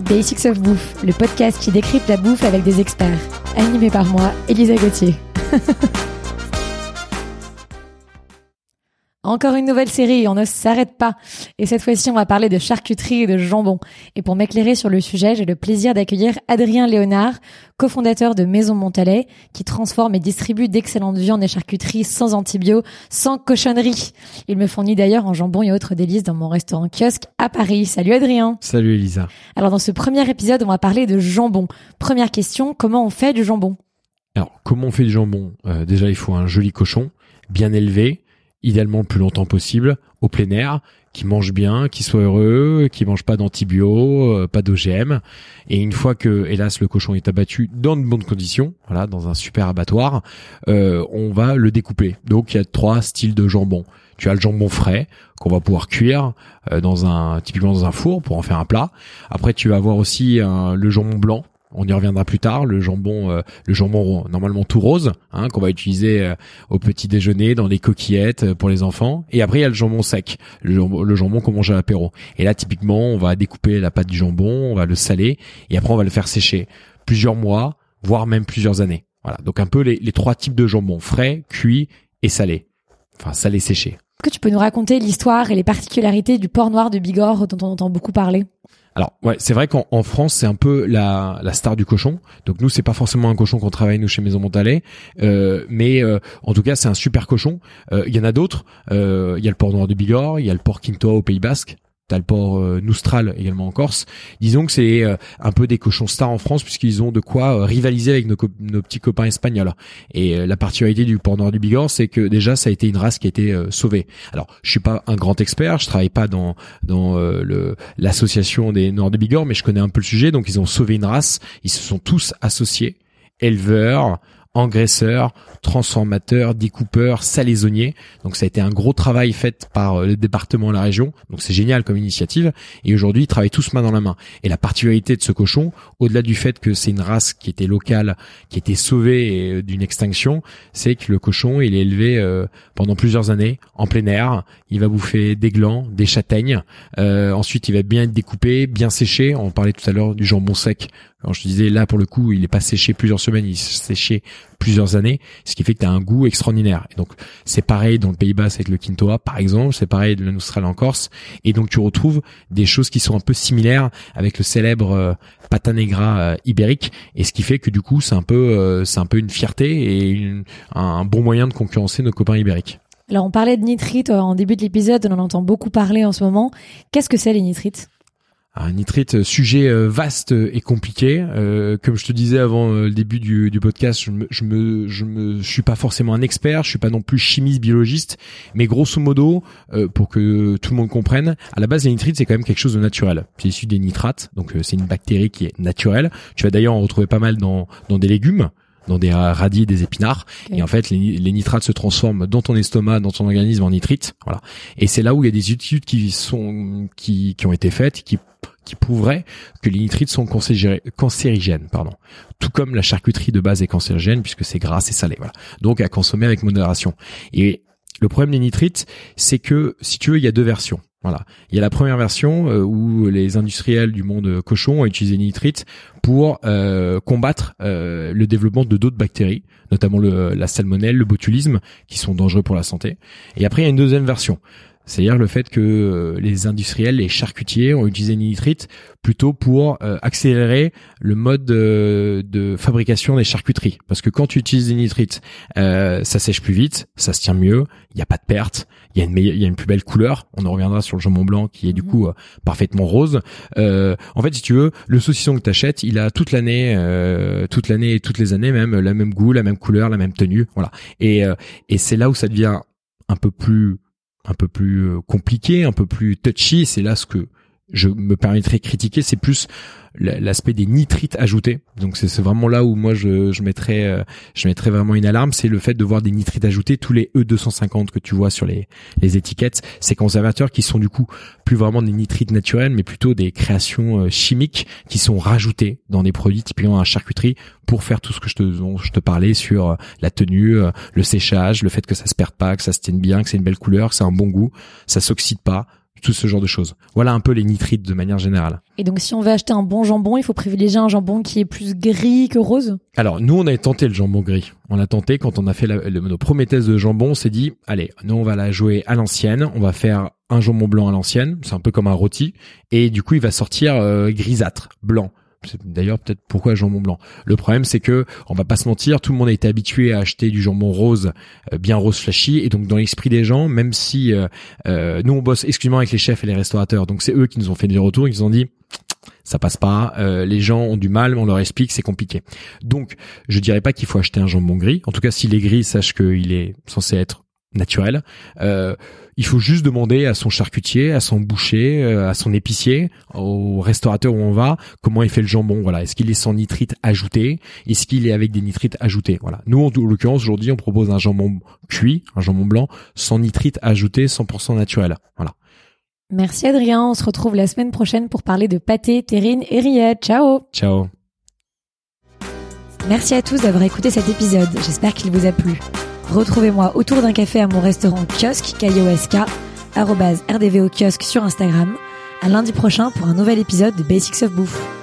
Basics of Bouffe, le podcast qui décrypte la bouffe avec des experts. Animé par moi, Elisa Gauthier. Encore une nouvelle série, on ne s'arrête pas. Et cette fois-ci, on va parler de charcuterie et de jambon. Et pour m'éclairer sur le sujet, j'ai le plaisir d'accueillir Adrien Léonard, cofondateur de Maison Montalet, qui transforme et distribue d'excellentes viandes et charcuteries sans antibio, sans cochonnerie. Il me fournit d'ailleurs en jambon et autres délices dans mon restaurant kiosque à Paris. Salut Adrien. Salut Elisa. Alors dans ce premier épisode, on va parler de jambon. Première question, comment on fait du jambon? Alors, comment on fait du jambon? Euh, Déjà, il faut un joli cochon, bien élevé, idéalement le plus longtemps possible, au plein air, qui mange bien, qui soit heureux, qui mange pas d'antibio, euh, pas d'OGM. Et une fois que, hélas, le cochon est abattu dans de bonnes conditions, voilà, dans un super abattoir, euh, on va le découper. Donc, il y a trois styles de jambon. Tu as le jambon frais qu'on va pouvoir cuire euh, dans un typiquement dans un four pour en faire un plat. Après, tu vas avoir aussi le jambon blanc on y reviendra plus tard. Le jambon, euh, le jambon normalement tout rose, hein, qu'on va utiliser euh, au petit déjeuner dans les coquillettes euh, pour les enfants. Et après il y a le jambon sec, le jambon, le jambon qu'on mange à l'apéro. Et là typiquement, on va découper la pâte du jambon, on va le saler et après on va le faire sécher plusieurs mois, voire même plusieurs années. Voilà. Donc un peu les, les trois types de jambon frais, cuit et salé. Enfin salé séché. Que tu peux nous raconter l'histoire et les particularités du porc noir de Bigorre dont on entend beaucoup parler? Alors ouais, c'est vrai qu'en en France c'est un peu la, star du cochon. Donc nous c'est pas forcément un cochon qu'on travaille nous chez Maison Montalet, euh, mais euh, en tout cas c'est un super cochon. Euh, Il y en a d'autres. Il y a le porc noir de Bigorre, il y a le porc Quintoa au Pays Basque. T'as le porc euh, Noustral également en Corse. Disons que c'est euh, un peu des cochons stars en France puisqu'ils ont de quoi euh, rivaliser avec nos, nos petits copains espagnols. Et euh, la particularité du porc noir du Bigorre, c'est que déjà ça a été une race qui a été euh, sauvée. Alors je suis pas un grand expert, je travaille pas dans dans le l'association des Noirs de Bigorre, mais je connais un peu le sujet. Donc ils ont sauvé une race. Ils se sont tous associés, éleveurs, engraisseurs, transformateurs, découpeurs, salaisonniers. Donc ça a été un gros travail fait par euh, le département et la région. Donc c'est génial comme initiative. Et aujourd'hui, ils travaillent tous main dans la main. Et la particularité de ce cochon, au-delà du fait que c'est une race qui était locale, qui était sauvée euh, d'une extinction, c'est que le cochon, il est élevé euh, pendant plusieurs années en plein air. Il va bouffer des glands, des châtaignes. Euh, ensuite, il va bien être découpé, bien séché. On parlait tout à l'heure du jambon sec. Quand je disais là pour le coup, il est pas séché plusieurs semaines, il est séché plusieurs années, ce qui fait que tu as un goût extraordinaire. Et donc c'est pareil dans le Pays Basque avec le Quintoa par exemple, c'est pareil de l'Austral en Corse. Et donc tu retrouves des choses qui sont un peu similaires avec le célèbre euh, pata negra euh, ibérique. Et ce qui fait que du coup c'est un peu euh, c'est un peu une fierté et un, un bon moyen de concurrencer nos copains ibériques. Alors on parlait de nitrite euh, en début de l'épisode, on en entend beaucoup parler en ce moment. Qu'est-ce que c'est les nitrites? Un nitrite, euh, sujet euh, vaste et compliqué. Euh, comme je te disais avant euh, le début du, du podcast, je me, je me, je me, je suis pas forcément un expert, je suis pas non plus chimiste, biologiste, mais grosso modo, euh, pour que tout le monde comprenne, à la base les nitrites c'est quand même quelque chose de naturel. C'est issu des nitrates, donc euh, c'est une bactérie qui est naturelle. Tu vas d'ailleurs en retrouver pas mal dans dans des légumes dans des ra- radis, des épinards. Et en fait, les, les nitrates se transforment dans ton estomac, dans ton organisme en nitrite. Voilà. Et c'est là où il y a des études qui sont qui, qui ont été faites, qui qui prouveraient que les nitrites sont cancérigènes, pardon. Tout comme la charcuterie de base est cancérigène puisque c'est gras et salé. Voilà. Donc à consommer avec modération. Et le problème des nitrites, c'est que si tu veux, il y a deux versions. Voilà. Il y a la première version euh, où les industriels du monde euh, cochon ont utilisé les nitrites pour euh, combattre le développement de d'autres bactéries, notamment le, la salmonelle, le botulisme, qui sont dangereux pour la santé. Et après, il y a une deuxième version. C'est-à-dire le fait que euh, les industriels, les charcutiers ont utilisé les nitrites plutôt pour euh, accélérer le mode euh, de fabrication des charcuteries. Parce que quand tu utilises des nitrites, euh, ça sèche plus vite, ça se tient mieux, il n'y a pas de perte, il y a une meilleure, il y a une plus belle couleur. On en reviendra sur le jambon blanc qui est du Mhm. coup euh, parfaitement rose. Euh, en fait, si tu veux, le saucisson que t'achètes, il a toute l'année, euh, toute l'année et toutes les années même la même goût, la même couleur, la même tenue, voilà. Et euh, et c'est là où ça devient un peu plus un peu plus euh, compliqué, un peu plus touchy. C'est là ce que je me permettrais de critiquer, c'est plus la- l'aspect des nitrites ajoutés. Donc c'est vraiment là où moi je, je mettrais euh, je mettrais vraiment une alarme, c'est le fait de voir des nitrites ajoutés tous les E250 que tu vois sur les les étiquettes, ces conservateurs qui sont du coup plus vraiment des nitrites naturels mais plutôt des créations euh, chimiques qui sont rajoutées dans des produits typiquement à charcuterie pour faire tout ce que je te dont je te parlais sur euh, la tenue, le séchage, le fait que ça se perde pas, que ça se tienne bien, que c'est une belle couleur, que c'est un bon goût, ça s'oxyde pas. Tout ce genre de choses. Voilà un peu les nitrites de manière générale. Et donc si on veut acheter un bon jambon, il faut privilégier un jambon qui est plus gris que rose? Alors nous on a tenté le jambon gris. On l'a tenté quand on a fait la, le, nos premiers tests de jambon, on s'est dit allez, nous on va la jouer à l'ancienne, on va faire un jambon blanc à l'ancienne, c'est un peu comme un rôti et du coup il va sortir euh, grisâtre, blanc. D'ailleurs peut-être pourquoi jambon blanc. Le problème c'est que on va pas se mentir, tout le monde a été habitué à acheter du jambon rose, euh, bien rose flashy, et donc dans l'esprit des gens, même si euh, euh, nous on bosse exclusivement avec les chefs et les restaurateurs, donc c'est eux qui nous ont fait des retours, ils nous ont dit ça passe pas, les gens ont du mal, on leur explique, c'est compliqué. Donc je dirais pas qu'il faut acheter un jambon gris. En tout cas, s'il est gris, sache qu'il est censé être naturel. Euh, il faut juste demander à son charcutier, à son boucher, euh, à son épicier, au restaurateur où on va, comment il fait le jambon. Voilà, est-ce qu'il est sans nitrite ajouté Est-ce qu'il est avec des nitrites ajoutés Voilà. Nous, en, l'occurrence, aujourd'hui, on propose un jambon cuit, un jambon blanc, sans nitrite ajouté, 100% naturel. Voilà. Merci Adrien, on se retrouve la semaine prochaine pour parler de pâté, terrine et rillettes. Ciao Ciao Merci à tous d'avoir écouté cet épisode, j'espère qu'il vous a plu. Retrouvez-moi autour d'un café à mon restaurant kiosque, KIOSK, rdvo kiosque sur Instagram. À lundi prochain pour un nouvel épisode de Basics of Bouffe.